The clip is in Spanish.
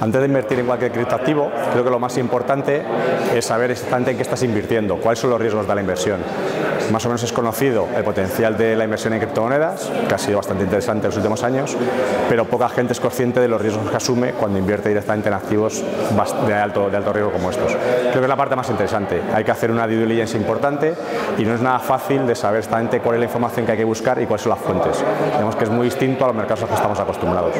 Antes de invertir en cualquier criptoactivo, creo que lo más importante es saber exactamente en qué estás invirtiendo, cuáles son los riesgos de la inversión. Más o menos es conocido el potencial de la inversión en criptomonedas, que ha sido bastante interesante en los últimos años, pero poca gente es consciente de los riesgos que asume cuando invierte directamente en activos de alto, de alto riesgo como estos. Creo que es la parte más interesante. Hay que hacer una due diligence importante y no es nada fácil de saber exactamente cuál es la información que hay que buscar y cuáles son las fuentes. Vemos que es muy distinto a los mercados a los que estamos acostumbrados.